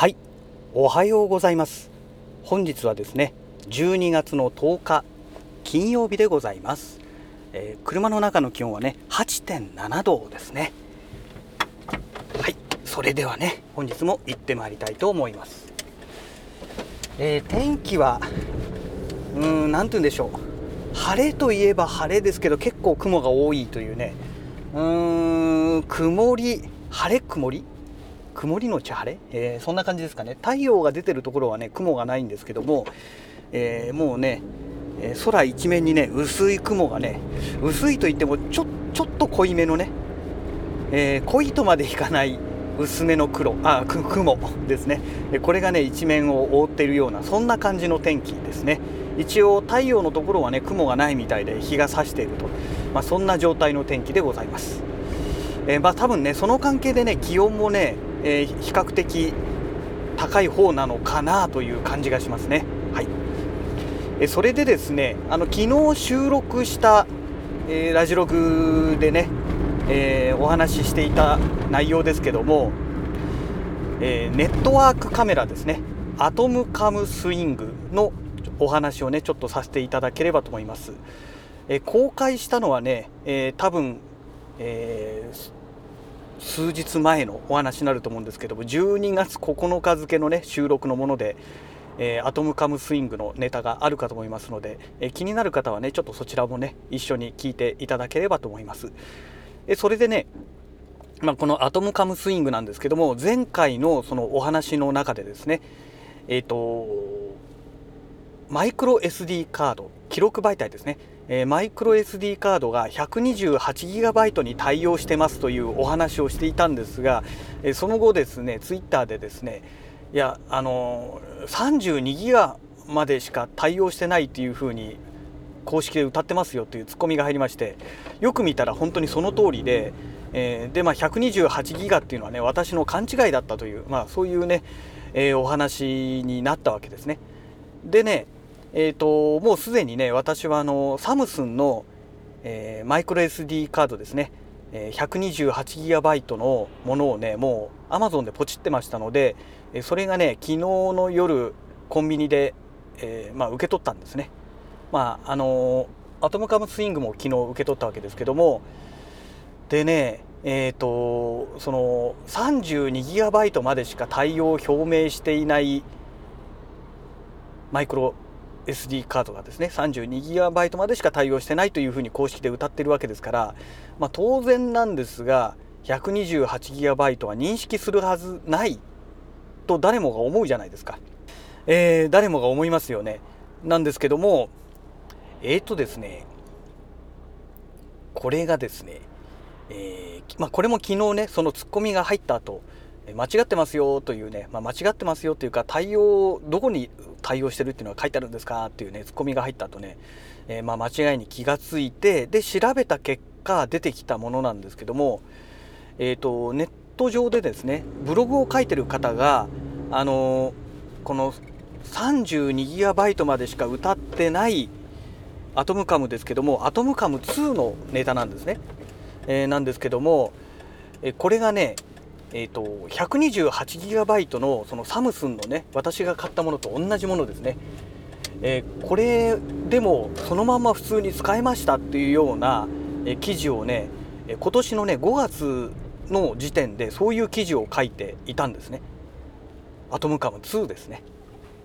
はい。おはようございます。本日はですね12月の10日金曜日でございます、えー、車の中の気温はね8.7度ですね。はい。それではね本日も行ってまいりたいと思います、えー、天気はうーん何て言うんでしょう。晴れといえば晴れですけど結構雲が多いというね。うーん曇り晴れ曇り。曇りのち晴れ、えー、そんな感じですかね。太陽が出てるところはね雲がないんですけども、えー、もうね、空一面にね薄い雲がね薄いといってもちょちょっと濃いめのね、えー、濃いとまでいかない薄めの黒あ雲ですね。これがね一面を覆っているようなそんな感じの天気ですね。一応太陽のところはね雲がないみたいで日が差していると、まあ、そんな状態の天気でございます、えー、まあ多分ねその関係でね気温もねえー、比較的高い方なのかなという感じがしますね。はい、えそれでですねあの昨日収録した、えー、ラジログでね、えー、お話ししていた内容ですけども、えネットワークカメラですねアトムカムスイングのお話をねちょっとさせていただければと思います。え公開したのはね、え多分、えー数日前のお話になると思うんですけども12月9日付のね収録のもので、えー、アトムカムスイングのネタがあるかと思いますので、えー、気になる方はねちょっとそちらもね一緒に聞いていただければと思います。えそれでねまあ、このアトムカムスイングなんですけども前回のそのお話の中でですねえっ、ー、とマイクロ SD カード記録媒体ですねえー、マイクロ SD カードが 128GB に対応してますというお話をしていたんですが、えー、その後ですねツイッターでですねいやあのー、32ギガまでしか対応してないっていうふうに公式で歌ってますよというツッコミが入りましてよく見たら本当にその通りで、えー、でまあ128ギガっていうのはね私の勘違いだったという、まあ、そういうね、えー、お話になったわけですね。でねえーと、もうすでにね私はあのサムスンの、えー、マイクロ SD カードですね、えー、128GB のものをねもう Amazon でポチってましたのでえそれがね昨日の夜コンビニで、えー、まあ、受け取ったんですね。まああのアトムカムスイングも昨日受け取ったわけですけどもでねえーとその 32GB までしか対応を表明していないマイクロ SD カードがですね 32GB までしか対応してないというふうに公式で歌ってるわけですから、まあ、当然なんですが 128GB は認識するはずないと誰もが思うじゃないですか、えー、誰もが思いますよね。なんですけどもえっ、ー、とですねこれがですね、えー、まあ、これも昨日ねそのツッコミが入った後間違ってますよというね、まあ、間違ってますよというか対応どこに対応してるっていうのは書いてあるんですかっていうねツッコミが入った後ね、えー、まあ間違いに気がついてで調べた結果出てきたものなんですけども、えーと、ネット上でですねブログを書いてる方があのー、この 32GB までしか歌ってないアトムカムですけどもアトムカム2のネタなんですね、えー、なんですけども、えこれがねえーと、128GB のそのサムスンのね私が買ったものと同じものですね、えー、これでもそのまま普通に使えましたっていうような、えー、記事をね今年のね5月の時点でそういう記事を書いていたんですね。アトムカム2ですね。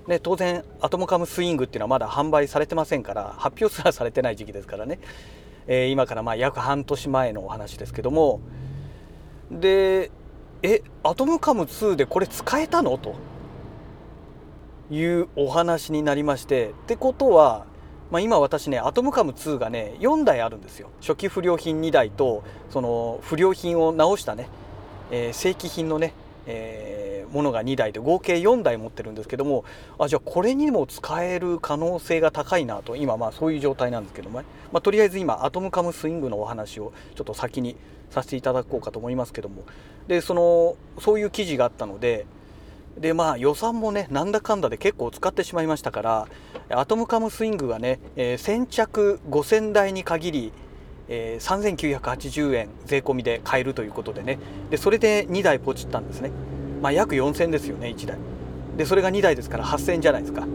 ね当然アトムカムスイングっていうのはまだ販売されてませんから発表すらされてない時期ですからね、えー、今からまあ約半年前のお話ですけども。でえアトムカム2でこれ使えたの？と。いうお話になりまして。ってことは、まあ、今私ねアトムカム2がね4台あるんですよ。初期不良品2台とその不良品を直したね、えー、正規品のね、えー、ものが2台で合計4台持ってるんですけどもあじゃあこれにも使える可能性が高いなと。今まあそういう状態なんですけどもね、まあ、とりあえず今アトムカムスイングのお話をちょっと先にさせていただこうかと思いますけども。でそのそういう記事があったのででまあ予算もねなんだかんだで結構使ってしまいましたからアトムカムスイングがね、えー、先着5000台に限り、えー、3980円税込みで買えるということでね。でそれで2台ポチったんですね。まあ、約4000ですよね1台。でそれが2台ですから8000じゃないですか。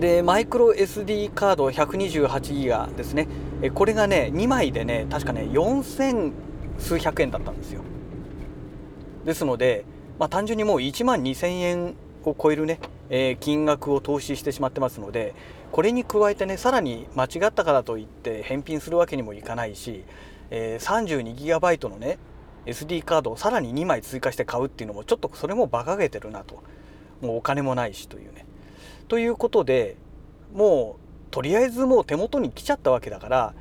でマイクロ SD カード128ギガですね。えこれがね2枚でね確かね4000数百円だったんですよ。ですので、まあ、単純にもう1万2000円を超えるね、えー、金額を投資してしまってますのでこれに加えてねさらに間違ったからといって返品するわけにもいかないし、えー、32GB のね SD カードをさらに2枚追加して買うっていうのもちょっとそれも馬鹿げてるなと。もうお金もないしというね。ということでもうとりあえずもう手元に来ちゃったわけだから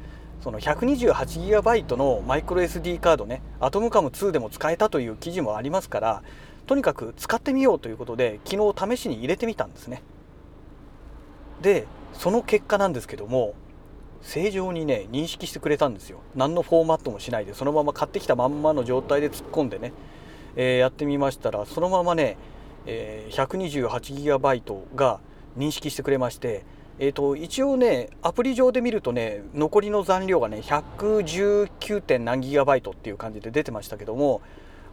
その 128GB のマイクロ SD カードねアトムカム2でも使えたという記事もありますからとにかく使ってみようということで昨日試しに入れてみたんですね。でその結果なんですけども正常にね認識してくれたんですよ。何のフォーマットもしないでそのまま買ってきたまんまの状態で突っ込んでね、えー、やってみましたらそのままね、えー、128GB が認識してくれましてえーと、一応ねアプリ上で見るとね残りの残量がね 119. 点何ギガバイトっていう感じで出てましたけども、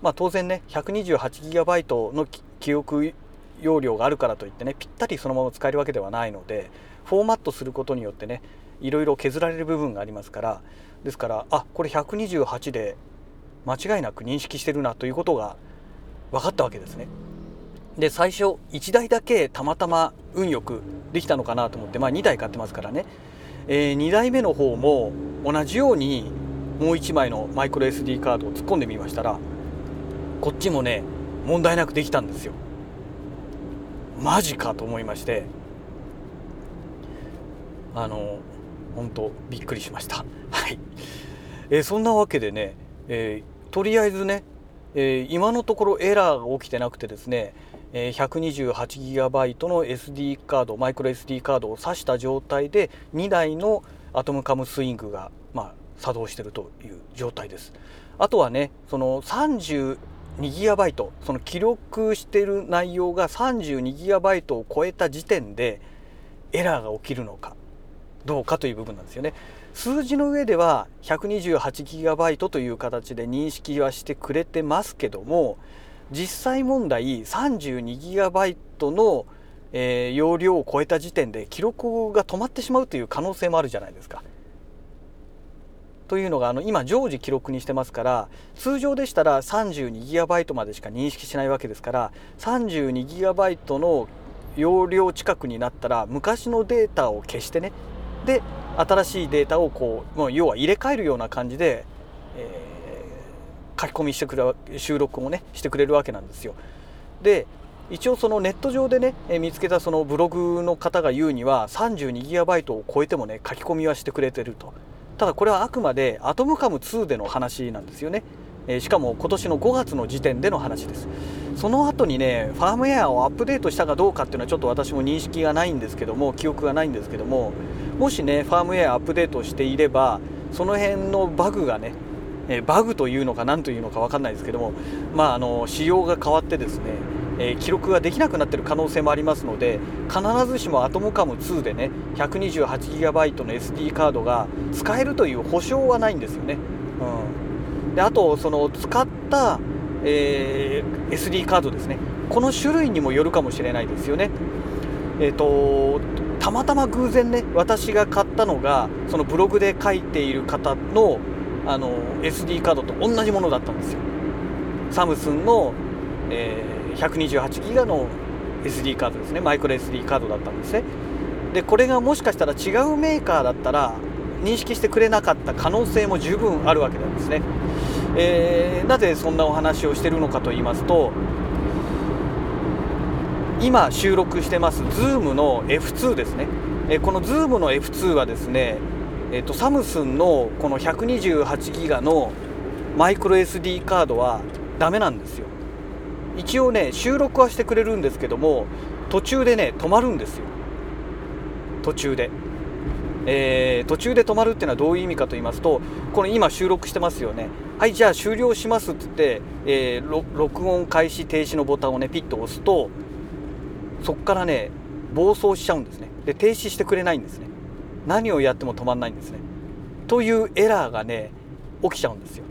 まあ、当然ね128ギガバイトの記憶容量があるからといってねぴったりそのまま使えるわけではないのでフォーマットすることによってねいろいろ削られる部分がありますからですからあこれ128で間違いなく認識してるなということが分かったわけですね。で最初1台だけたまたま運よくできたのかなと思って、まあ、2台買ってますからね、えー、2台目の方も同じようにもう1枚のマイクロ SD カードを突っ込んでみましたらこっちもね問題なくできたんですよ。マジかと思いましてあの本当びっくりしました。はい、えー、そんなわけでね、えー、とりあえずね、えー、今のところエラーが起きてなくてですね 128GB の SD カードマイクロ SD カードを挿した状態で2台のアトムカムスイングが、ま、作動しているという状態です。あとはねその 32GB その記録している内容が 32GB を超えた時点でエラーが起きるのかどうかという部分なんですよね。数字の上では 128GB という形で認識はしてくれてますけども実際問題 32GB の、えー、容量を超えた時点で記録が止まってしまうという可能性もあるじゃないですか。というのがあの今常時記録にしてますから通常でしたら 32GB までしか認識しないわけですから 32GB の容量近くになったら昔のデータを消してねで新しいデータをこうもう要は入れ替えるような感じで、えー書き込みしてくれ収録もねしてくれるわけなんですよ。で一応そのネット上でね見つけたそのブログの方が言うには 32GB を超えてもね書き込みはしてくれてると。ただこれはあくまでアトムカム2での話なんですよね。しかも今年の5月の時点での話です。その後にねファームウェアをアップデートしたかどうかっていうのはちょっと私も認識がないんですけども記憶がないんですけどももしねファームウェアアップデートしていればその辺のバグがねえバグというのか何というのか分かんないですけども、まあ、あの仕様が変わってですね、え記録ができなくなっている可能性もありますので必ずしもアトムカム2でね 128GB の SD カードが使えるという保証はないんですよね。うん、であとその使った、えー、SD カードですねこの種類にもよるかもしれないですよね。えーとたまたま偶然ね私が買ったのがそのブログで書いている方のあの SD カードと同じものだったんですよ。サムスンの、えー、128ギガの SD カードですね。マイクロ SD カードだったんですね。でこれがもしかしたら違うメーカーだったら認識してくれなかった可能性も十分あるわけなんですね、えー、なぜそんなお話をしてるのかと言いますと今収録してます Zoom の F2 ですね。えこの Zoom の F2 はですねえーと、サムスンのこの128ギガのマイクロ SD カードはダメなんですよ。一応ね収録はしてくれるんですけども途中でね止まるんですよ。途中で、えー、途中で止まるっていうのはどういう意味かと言いますとこの今収録してますよね。はいじゃあ終了しますって言って、えー、録音開始停止のボタンをねピッと押すとそこからね暴走しちゃうんですね。で停止してくれないんですね。何をやっても止まんないんですね。というエラーがね起きちゃうんですよ。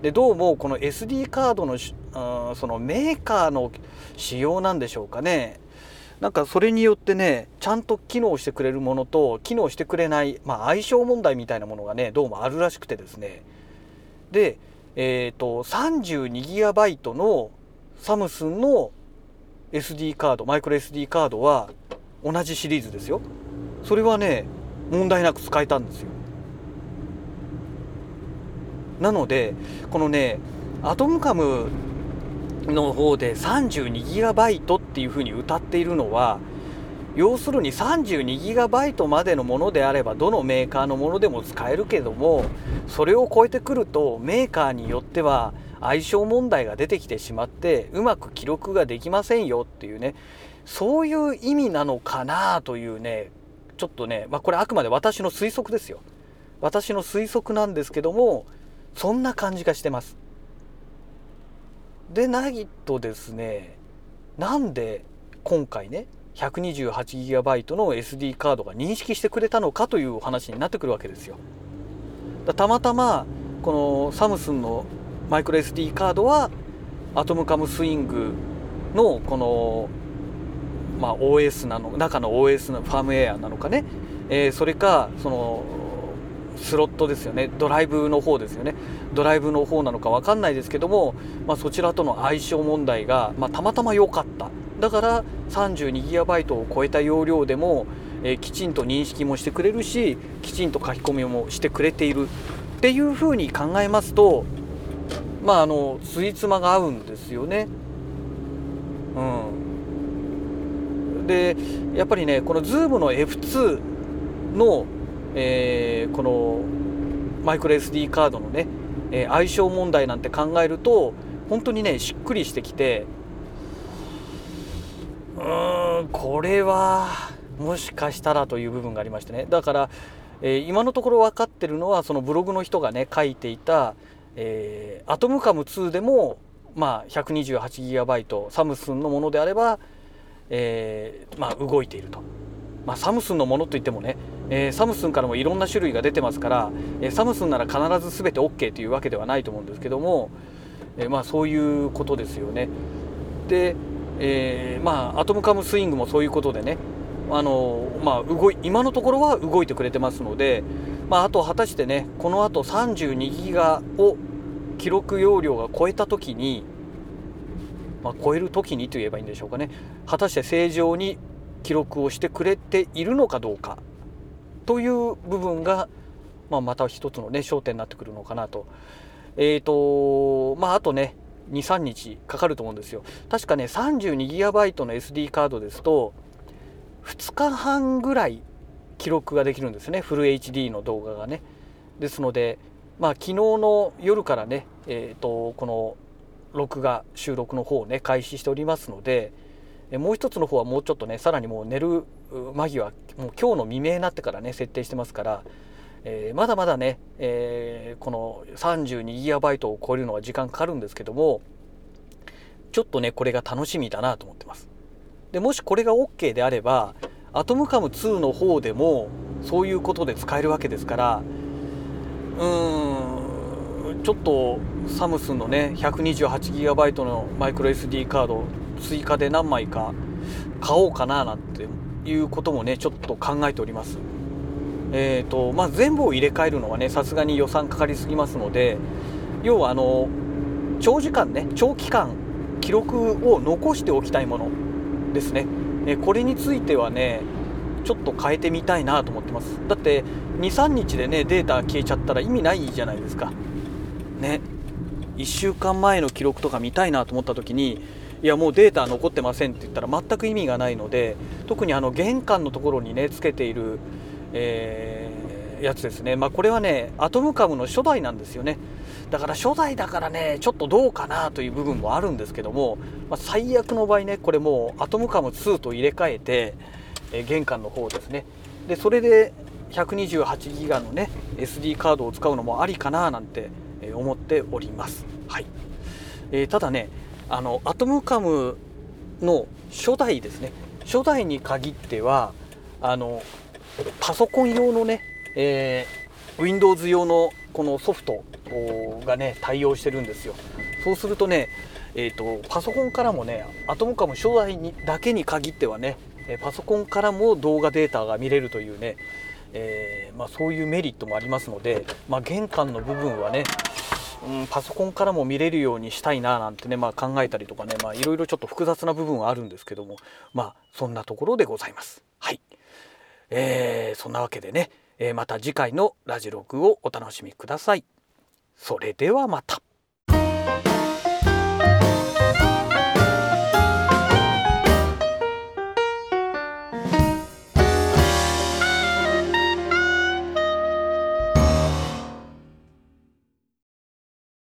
でどうもこの SD カードのうんそのメーカーの仕様なんでしょうかねなんかそれによってねちゃんと機能してくれるものと機能してくれない、まあ、相性問題みたいなものがねどうもあるらしくてですねでえっ、ー、と 32GB のサムスンの SD カードマイクロ SD カードは同じシリーズですよそれはね問題なく使えたんですよ。なのでこのねアトムカムの方で 32GB っていうふうに歌っているのは要するに 32GB までのものであればどのメーカーのものでも使えるけどもそれを超えてくるとメーカーによっては相性問題が出てきてしまってうまく記録ができませんよっていうねそういう意味なのかなというねちょっとね、まあ、これあくまで私の推測ですよ。私の推測なんですけどもそんな感じがしてます。でないとですねなんで今回ね 128GB の SD カードが認識してくれたのかというお話になってくるわけですよ。たまたまこのサムスンのマイクロ SD カードはアトムカムスイングのこの、まあ、OS なの中の OS のファームウェアなのかね、えー、それかそのスロットですよね。ドライブの方ですよね。ドライブの方なのか分かんないですけども、まあ、そちらとの相性問題が、まあ、たまたま良かった。だから 32GB を超えた容量でも、えー、きちんと認識もしてくれるしきちんと書き込みもしてくれている。っていうふうに考えますとまああのスイーツ間が合うんですよね。うん、でやっぱりねこの Zoom の F2 の、えー、このマイクロ SD カードのね、えー、相性問題なんて考えると本当にねしっくりしてきてうーんこれはもしかしたらという部分がありましてね。だから、えー、今のところ分かってるのはそのブログの人がね書いていた、えー、アトムカム2でも、まあ、128GB サムスンのものであれば、えー、まあ、動いていると。まあ、サムスンのものといってもね、えー、サムスンからもいろんな種類が出てますから、えー、サムスンなら必ず全て OK というわけではないと思うんですけども、えー、まあ、そういうことですよね。で、えまあ、アトムカムスイングもそういうことでねあの、まあ、動い今のところは動いてくれてますので、まあ、あと果たしてねこのあと32ギガを記録容量が超えた時に、まあ、超える時にと言えばいいんでしょうかね。果たして正常に記録をしてくれているのかどうかという部分が、まあ、また一つのね焦点になってくるのかなと。えーとまあ、あとね23日かかると思うんですよ。確かね 32GB の SD カードですと2日半ぐらい記録ができるんですね。フル HD の動画がね。ですのでまあ昨日の夜からねえっ、ー、とこの録画収録の方をね開始しておりますのでもう一つの方はもうちょっとねさらにもう寝る間際もう今日の未明になってからね設定してますから、えー、まだまだね、えー、この 32GB を超えるのは時間かかるんですけどもちょっとねこれが楽しみだなと思ってます。でもしこれが OK であればアトムカム2の方でもそういうことで使えるわけですからうーんちょっとサムスンのね 128GB のマイクロ SD カード追加で何枚か買おうかななんていうこともねちょっと考えております。えーとまあ、全部を入れ替えるのはねさすがに予算かかりすぎますので要はあの長時間ね長期間記録を残しておきたいものですね、えこれについてはねちょっと変えてみたいなと思ってます。だって23日でねデータ消えちゃったら意味ないじゃないですか。ね1週間前の記録とか見たいなと思った時にいやもうデータ残ってませんって言ったら全く意味がないので特にあの玄関のところにねつけている、えー、やつですね。まあこれはねアトムカムの初代なんですよね。だから初代だからねちょっとどうかなという部分もあるんですけども、まあ、最悪の場合ねこれもうアトムカム2と入れ替えて、えー、玄関の方ですね。でそれで128ギガのね SD カードを使うのもありかななんて思っております。はい、えー、ただねあのアトムカムの初代ですね。初代に限ってはあのパソコン用のね、えー、Windows 用のこのソフトがね対応してるんですよ。そうするとねえーと、パソコンからもねアトムカム初代にだけに限ってはねパソコンからも動画データが見れるというね、えー、まあ、そういうメリットもありますので、まあ、玄関の部分はねうん、パソコンからも見れるようにしたいななんてね、まあ、考えたりとかねいろいろちょっと複雑な部分はあるんですけどもまあそんなところでございます。はい、えー、そんなわけでね、え、また次回のラジログをお楽しみください。それではまた。